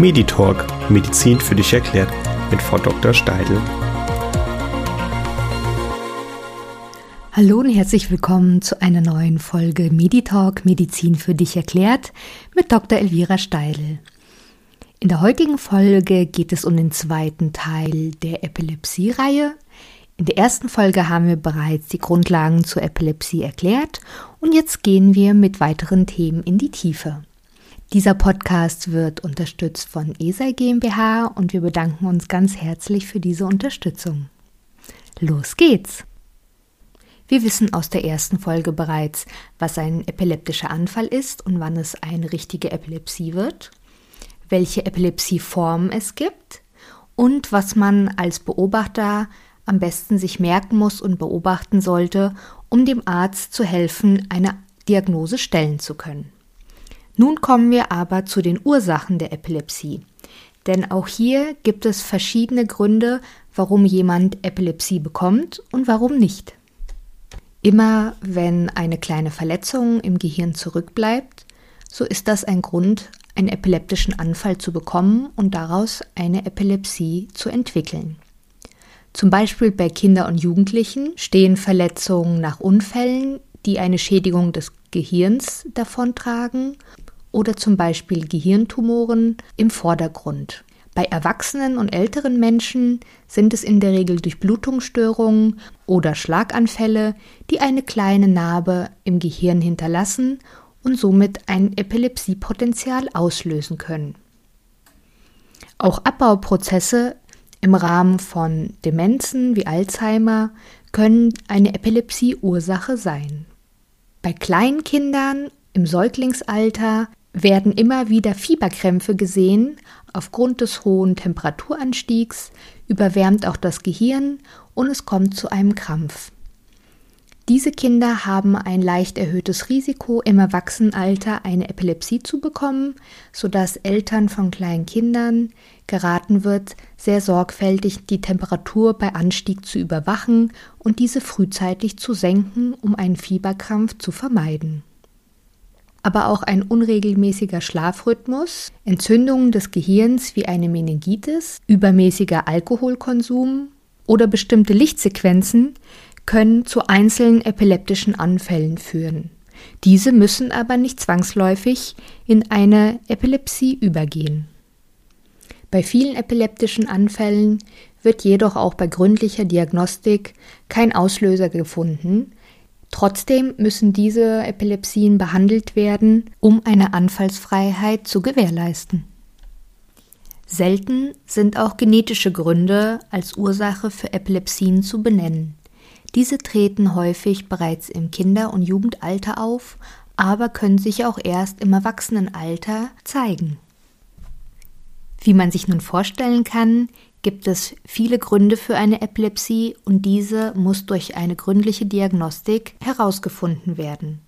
Meditalk Medizin für dich erklärt mit Frau Dr. Steidl. Hallo und herzlich willkommen zu einer neuen Folge Meditalk Medizin für dich erklärt mit Dr. Elvira Steidl. In der heutigen Folge geht es um den zweiten Teil der Epilepsie-Reihe. In der ersten Folge haben wir bereits die Grundlagen zur Epilepsie erklärt und jetzt gehen wir mit weiteren Themen in die Tiefe. Dieser Podcast wird unterstützt von ESA GmbH und wir bedanken uns ganz herzlich für diese Unterstützung. Los geht's! Wir wissen aus der ersten Folge bereits, was ein epileptischer Anfall ist und wann es eine richtige Epilepsie wird, welche Epilepsieformen es gibt und was man als Beobachter am besten sich merken muss und beobachten sollte, um dem Arzt zu helfen, eine Diagnose stellen zu können. Nun kommen wir aber zu den Ursachen der Epilepsie. Denn auch hier gibt es verschiedene Gründe, warum jemand Epilepsie bekommt und warum nicht. Immer wenn eine kleine Verletzung im Gehirn zurückbleibt, so ist das ein Grund, einen epileptischen Anfall zu bekommen und daraus eine Epilepsie zu entwickeln. Zum Beispiel bei Kindern und Jugendlichen stehen Verletzungen nach Unfällen, die eine Schädigung des Gehirns davontragen oder zum Beispiel Gehirntumoren im Vordergrund. Bei Erwachsenen und älteren Menschen sind es in der Regel Durchblutungsstörungen oder Schlaganfälle, die eine kleine Narbe im Gehirn hinterlassen und somit ein Epilepsiepotenzial auslösen können. Auch Abbauprozesse im Rahmen von Demenzen wie Alzheimer können eine Epilepsieursache sein. Bei Kleinkindern im Säuglingsalter werden immer wieder Fieberkrämpfe gesehen. Aufgrund des hohen Temperaturanstiegs überwärmt auch das Gehirn und es kommt zu einem Krampf. Diese Kinder haben ein leicht erhöhtes Risiko, im Erwachsenenalter eine Epilepsie zu bekommen, sodass Eltern von kleinen Kindern geraten wird, sehr sorgfältig die Temperatur bei Anstieg zu überwachen und diese frühzeitig zu senken, um einen Fieberkrampf zu vermeiden aber auch ein unregelmäßiger Schlafrhythmus, Entzündungen des Gehirns wie eine Meningitis, übermäßiger Alkoholkonsum oder bestimmte Lichtsequenzen können zu einzelnen epileptischen Anfällen führen. Diese müssen aber nicht zwangsläufig in eine Epilepsie übergehen. Bei vielen epileptischen Anfällen wird jedoch auch bei gründlicher Diagnostik kein Auslöser gefunden, Trotzdem müssen diese Epilepsien behandelt werden, um eine Anfallsfreiheit zu gewährleisten. Selten sind auch genetische Gründe als Ursache für Epilepsien zu benennen. Diese treten häufig bereits im Kinder- und Jugendalter auf, aber können sich auch erst im Erwachsenenalter zeigen. Wie man sich nun vorstellen kann, gibt es viele Gründe für eine Epilepsie und diese muss durch eine gründliche Diagnostik herausgefunden werden.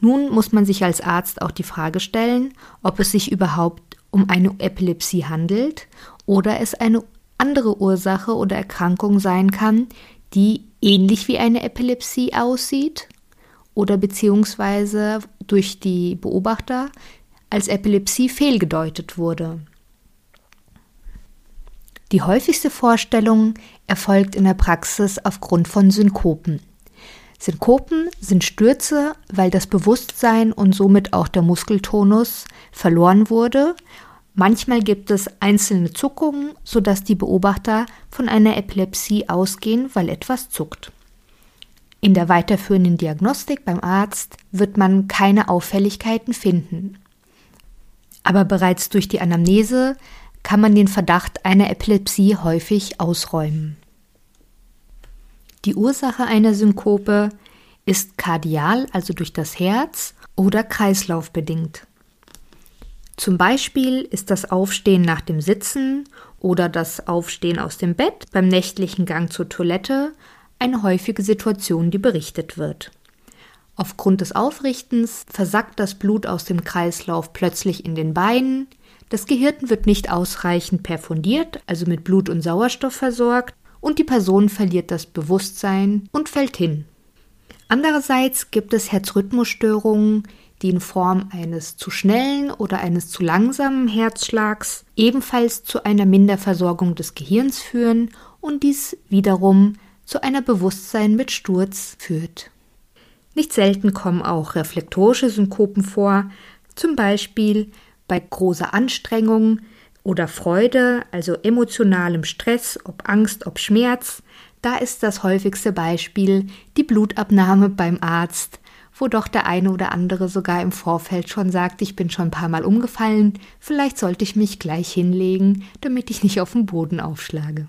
Nun muss man sich als Arzt auch die Frage stellen, ob es sich überhaupt um eine Epilepsie handelt oder es eine andere Ursache oder Erkrankung sein kann, die ähnlich wie eine Epilepsie aussieht oder beziehungsweise durch die Beobachter als Epilepsie fehlgedeutet wurde. Die häufigste Vorstellung erfolgt in der Praxis aufgrund von Synkopen. Synkopen sind Stürze, weil das Bewusstsein und somit auch der Muskeltonus verloren wurde. Manchmal gibt es einzelne Zuckungen, sodass die Beobachter von einer Epilepsie ausgehen, weil etwas zuckt. In der weiterführenden Diagnostik beim Arzt wird man keine Auffälligkeiten finden. Aber bereits durch die Anamnese kann man den Verdacht einer Epilepsie häufig ausräumen. Die Ursache einer Synkope ist kardial, also durch das Herz, oder kreislaufbedingt. Zum Beispiel ist das Aufstehen nach dem Sitzen oder das Aufstehen aus dem Bett beim nächtlichen Gang zur Toilette eine häufige Situation, die berichtet wird. Aufgrund des Aufrichtens versackt das Blut aus dem Kreislauf plötzlich in den Beinen, das Gehirn wird nicht ausreichend perfundiert, also mit Blut und Sauerstoff versorgt, und die Person verliert das Bewusstsein und fällt hin. Andererseits gibt es Herzrhythmusstörungen, die in Form eines zu schnellen oder eines zu langsamen Herzschlags ebenfalls zu einer Minderversorgung des Gehirns führen und dies wiederum zu einer Bewusstsein mit Sturz führt. Nicht selten kommen auch reflektorische Synkopen vor, zum Beispiel bei großer Anstrengung oder Freude, also emotionalem Stress, ob Angst, ob Schmerz. Da ist das häufigste Beispiel die Blutabnahme beim Arzt, wo doch der eine oder andere sogar im Vorfeld schon sagt, ich bin schon ein paar Mal umgefallen, vielleicht sollte ich mich gleich hinlegen, damit ich nicht auf den Boden aufschlage.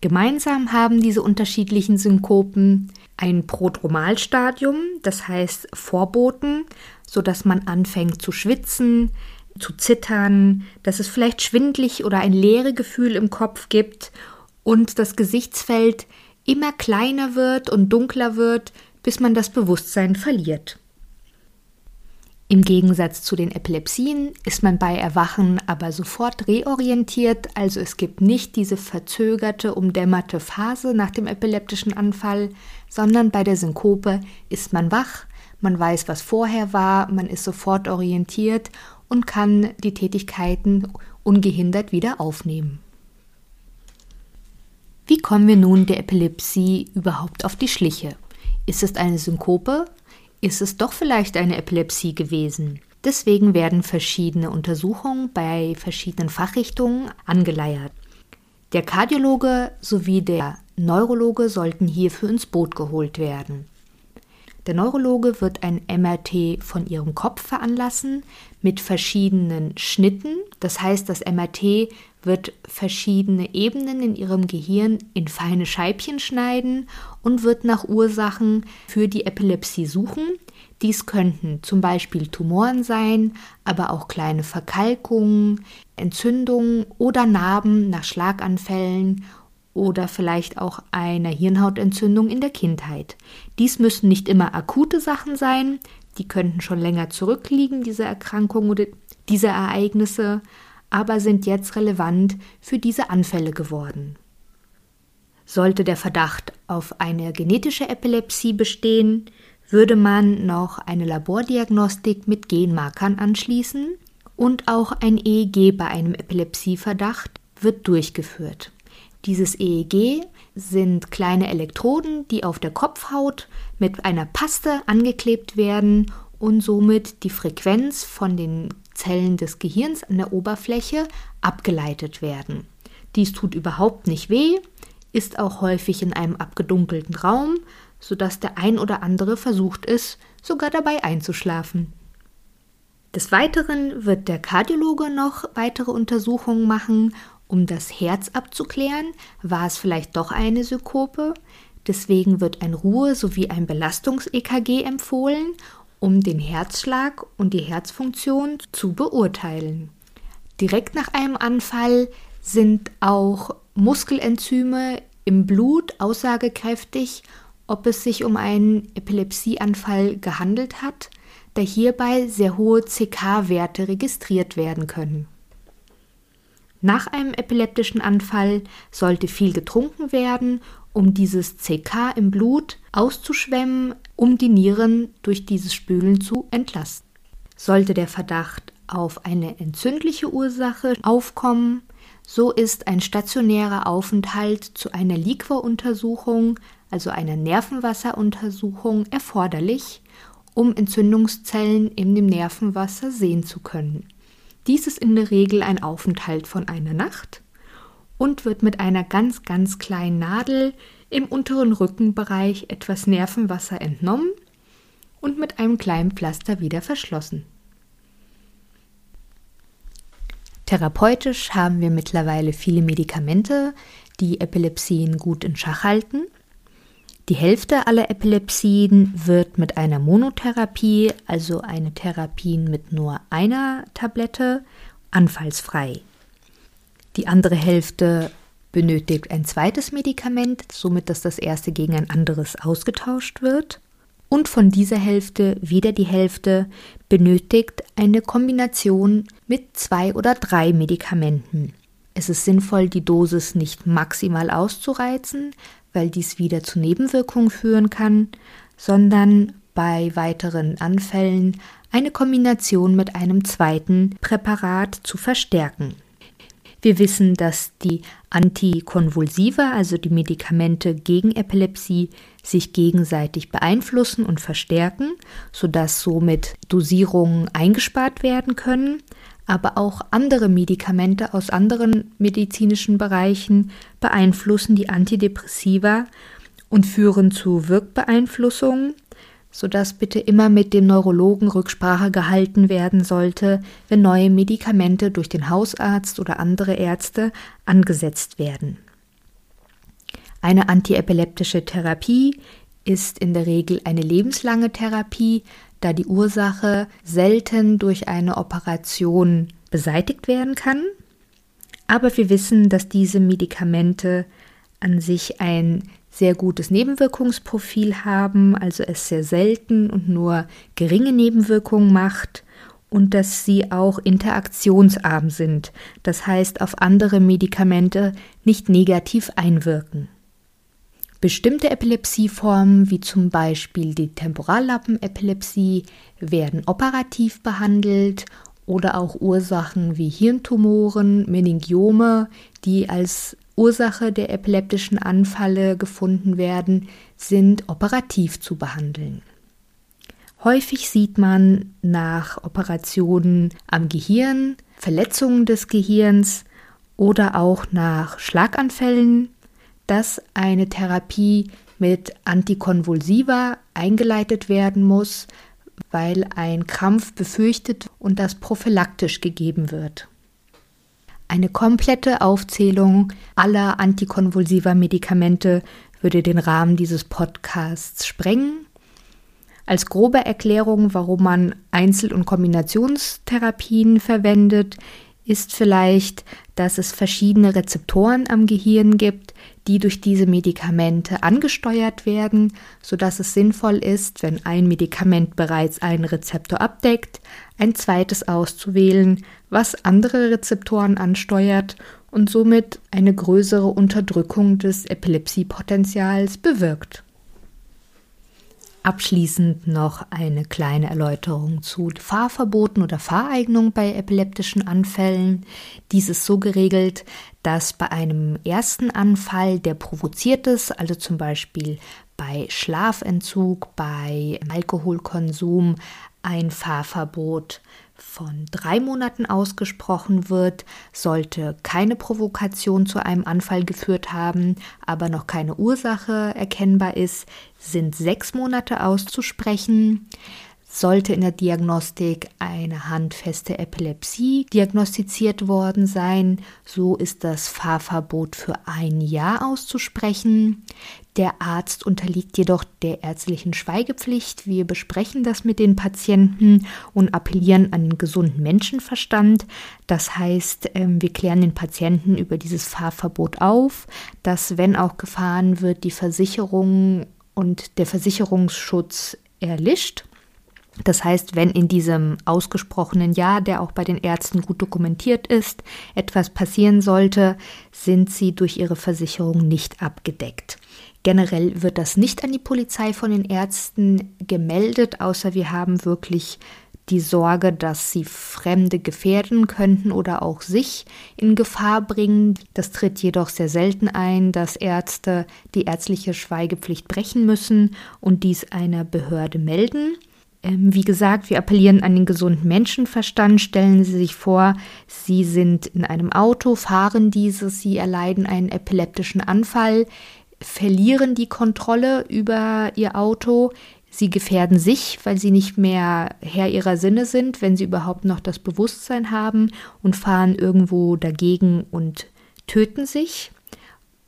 Gemeinsam haben diese unterschiedlichen Synkopen ein Prodromalstadium, das heißt Vorboten, so dass man anfängt zu schwitzen, zu zittern, dass es vielleicht schwindlig oder ein leere Gefühl im Kopf gibt und das Gesichtsfeld immer kleiner wird und dunkler wird, bis man das Bewusstsein verliert. Im Gegensatz zu den Epilepsien ist man bei Erwachen aber sofort reorientiert, also es gibt nicht diese verzögerte, umdämmerte Phase nach dem epileptischen Anfall, sondern bei der Synkope ist man wach, man weiß, was vorher war, man ist sofort orientiert und kann die Tätigkeiten ungehindert wieder aufnehmen. Wie kommen wir nun der Epilepsie überhaupt auf die Schliche? Ist es eine Synkope? Ist es doch vielleicht eine Epilepsie gewesen. Deswegen werden verschiedene Untersuchungen bei verschiedenen Fachrichtungen angeleiert. Der Kardiologe sowie der Neurologe sollten hierfür ins Boot geholt werden. Der Neurologe wird ein MRT von ihrem Kopf veranlassen mit verschiedenen Schnitten. Das heißt, das MRT wird verschiedene Ebenen in ihrem Gehirn in feine Scheibchen schneiden und wird nach Ursachen für die Epilepsie suchen. Dies könnten zum Beispiel Tumoren sein, aber auch kleine Verkalkungen, Entzündungen oder Narben nach Schlaganfällen oder vielleicht auch einer Hirnhautentzündung in der Kindheit. Dies müssen nicht immer akute Sachen sein, die könnten schon länger zurückliegen, diese Erkrankungen oder diese Ereignisse, aber sind jetzt relevant für diese Anfälle geworden. Sollte der Verdacht auf eine genetische Epilepsie bestehen, würde man noch eine Labordiagnostik mit Genmarkern anschließen und auch ein EEG bei einem Epilepsieverdacht wird durchgeführt. Dieses EEG sind kleine Elektroden, die auf der Kopfhaut mit einer Paste angeklebt werden und somit die Frequenz von den Zellen des Gehirns an der Oberfläche abgeleitet werden. Dies tut überhaupt nicht weh, ist auch häufig in einem abgedunkelten Raum, sodass der ein oder andere versucht ist, sogar dabei einzuschlafen. Des Weiteren wird der Kardiologe noch weitere Untersuchungen machen um das Herz abzuklären, war es vielleicht doch eine Synkope. Deswegen wird ein Ruhe- sowie ein Belastungs-EKG empfohlen, um den Herzschlag und die Herzfunktion zu beurteilen. Direkt nach einem Anfall sind auch Muskelenzyme im Blut aussagekräftig, ob es sich um einen Epilepsieanfall gehandelt hat, da hierbei sehr hohe CK-Werte registriert werden können. Nach einem epileptischen Anfall sollte viel getrunken werden, um dieses CK im Blut auszuschwemmen, um die Nieren durch dieses Spülen zu entlasten. Sollte der Verdacht auf eine entzündliche Ursache aufkommen, so ist ein stationärer Aufenthalt zu einer Liquoruntersuchung, also einer Nervenwasseruntersuchung, erforderlich, um Entzündungszellen in dem Nervenwasser sehen zu können. Dies ist in der Regel ein Aufenthalt von einer Nacht und wird mit einer ganz, ganz kleinen Nadel im unteren Rückenbereich etwas Nervenwasser entnommen und mit einem kleinen Pflaster wieder verschlossen. Therapeutisch haben wir mittlerweile viele Medikamente, die Epilepsien gut in Schach halten. Die Hälfte aller Epilepsien wird mit einer Monotherapie, also eine Therapie mit nur einer Tablette, anfallsfrei. Die andere Hälfte benötigt ein zweites Medikament, somit dass das erste gegen ein anderes ausgetauscht wird. Und von dieser Hälfte wieder die Hälfte benötigt eine Kombination mit zwei oder drei Medikamenten. Es ist sinnvoll, die Dosis nicht maximal auszureizen, weil dies wieder zu Nebenwirkungen führen kann, sondern bei weiteren Anfällen eine Kombination mit einem zweiten Präparat zu verstärken. Wir wissen, dass die Antikonvulsiva, also die Medikamente gegen Epilepsie, sich gegenseitig beeinflussen und verstärken, sodass somit Dosierungen eingespart werden können. Aber auch andere Medikamente aus anderen medizinischen Bereichen beeinflussen die Antidepressiva und führen zu Wirkbeeinflussungen, sodass bitte immer mit dem Neurologen Rücksprache gehalten werden sollte, wenn neue Medikamente durch den Hausarzt oder andere Ärzte angesetzt werden. Eine antiepileptische Therapie ist in der Regel eine lebenslange Therapie, da die Ursache selten durch eine Operation beseitigt werden kann. Aber wir wissen, dass diese Medikamente an sich ein sehr gutes Nebenwirkungsprofil haben, also es sehr selten und nur geringe Nebenwirkungen macht und dass sie auch interaktionsarm sind, das heißt auf andere Medikamente nicht negativ einwirken. Bestimmte Epilepsieformen, wie zum Beispiel die Temporallappenepilepsie, werden operativ behandelt oder auch Ursachen wie Hirntumoren, Meningiome, die als Ursache der epileptischen Anfälle gefunden werden, sind operativ zu behandeln. Häufig sieht man nach Operationen am Gehirn, Verletzungen des Gehirns oder auch nach Schlaganfällen, dass eine Therapie mit Antikonvulsiva eingeleitet werden muss, weil ein Krampf befürchtet und das prophylaktisch gegeben wird. Eine komplette Aufzählung aller antikonvulsiver Medikamente würde den Rahmen dieses Podcasts sprengen. Als grobe Erklärung, warum man Einzel- und Kombinationstherapien verwendet, ist vielleicht, dass es verschiedene Rezeptoren am Gehirn gibt, die durch diese Medikamente angesteuert werden, sodass es sinnvoll ist, wenn ein Medikament bereits einen Rezeptor abdeckt, ein zweites auszuwählen, was andere Rezeptoren ansteuert und somit eine größere Unterdrückung des Epilepsiepotenzials bewirkt. Abschließend noch eine kleine Erläuterung zu Fahrverboten oder Fahreignung bei epileptischen Anfällen. Dies ist so geregelt, dass bei einem ersten Anfall, der provoziert ist, also zum Beispiel bei Schlafentzug, bei Alkoholkonsum, ein Fahrverbot von drei Monaten ausgesprochen wird, sollte keine Provokation zu einem Anfall geführt haben, aber noch keine Ursache erkennbar ist, sind sechs Monate auszusprechen. Sollte in der Diagnostik eine handfeste Epilepsie diagnostiziert worden sein, so ist das Fahrverbot für ein Jahr auszusprechen. Der Arzt unterliegt jedoch der ärztlichen Schweigepflicht. Wir besprechen das mit den Patienten und appellieren an den gesunden Menschenverstand. Das heißt, ähm, wir klären den Patienten über dieses Fahrverbot auf, dass wenn auch gefahren wird, die Versicherung und der Versicherungsschutz erlischt. Das heißt, wenn in diesem ausgesprochenen Jahr, der auch bei den Ärzten gut dokumentiert ist, etwas passieren sollte, sind sie durch ihre Versicherung nicht abgedeckt. Generell wird das nicht an die Polizei von den Ärzten gemeldet, außer wir haben wirklich die Sorge, dass sie Fremde gefährden könnten oder auch sich in Gefahr bringen. Das tritt jedoch sehr selten ein, dass Ärzte die ärztliche Schweigepflicht brechen müssen und dies einer Behörde melden. Ähm, wie gesagt, wir appellieren an den gesunden Menschenverstand. Stellen Sie sich vor, Sie sind in einem Auto, fahren dieses, Sie erleiden einen epileptischen Anfall, verlieren die Kontrolle über Ihr Auto. Sie gefährden sich, weil sie nicht mehr Herr ihrer Sinne sind, wenn sie überhaupt noch das Bewusstsein haben und fahren irgendwo dagegen und töten sich.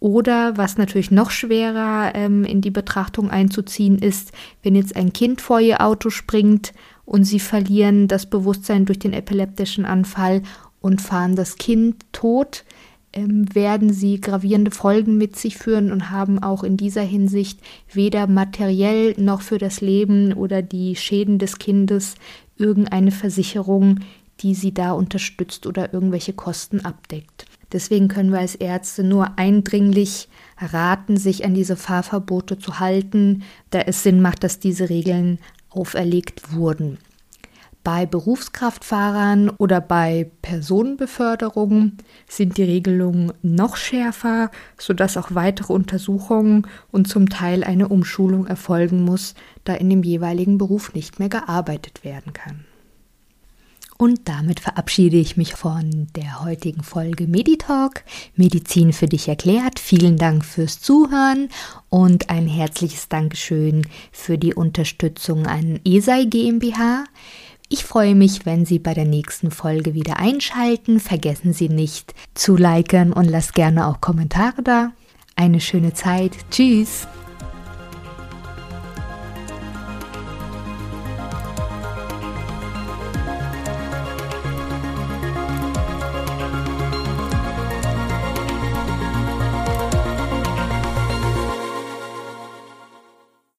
Oder was natürlich noch schwerer ähm, in die Betrachtung einzuziehen ist, wenn jetzt ein Kind vor ihr Auto springt und sie verlieren das Bewusstsein durch den epileptischen Anfall und fahren das Kind tot, ähm, werden sie gravierende Folgen mit sich führen und haben auch in dieser Hinsicht weder materiell noch für das Leben oder die Schäden des Kindes irgendeine Versicherung, die sie da unterstützt oder irgendwelche Kosten abdeckt. Deswegen können wir als Ärzte nur eindringlich raten, sich an diese Fahrverbote zu halten, da es Sinn macht, dass diese Regeln auferlegt wurden. Bei Berufskraftfahrern oder bei Personenbeförderungen sind die Regelungen noch schärfer, sodass auch weitere Untersuchungen und zum Teil eine Umschulung erfolgen muss, da in dem jeweiligen Beruf nicht mehr gearbeitet werden kann. Und damit verabschiede ich mich von der heutigen Folge Meditalk. Medizin für dich erklärt. Vielen Dank fürs Zuhören und ein herzliches Dankeschön für die Unterstützung an ESAI GmbH. Ich freue mich, wenn Sie bei der nächsten Folge wieder einschalten. Vergessen Sie nicht zu liken und lasst gerne auch Kommentare da. Eine schöne Zeit. Tschüss.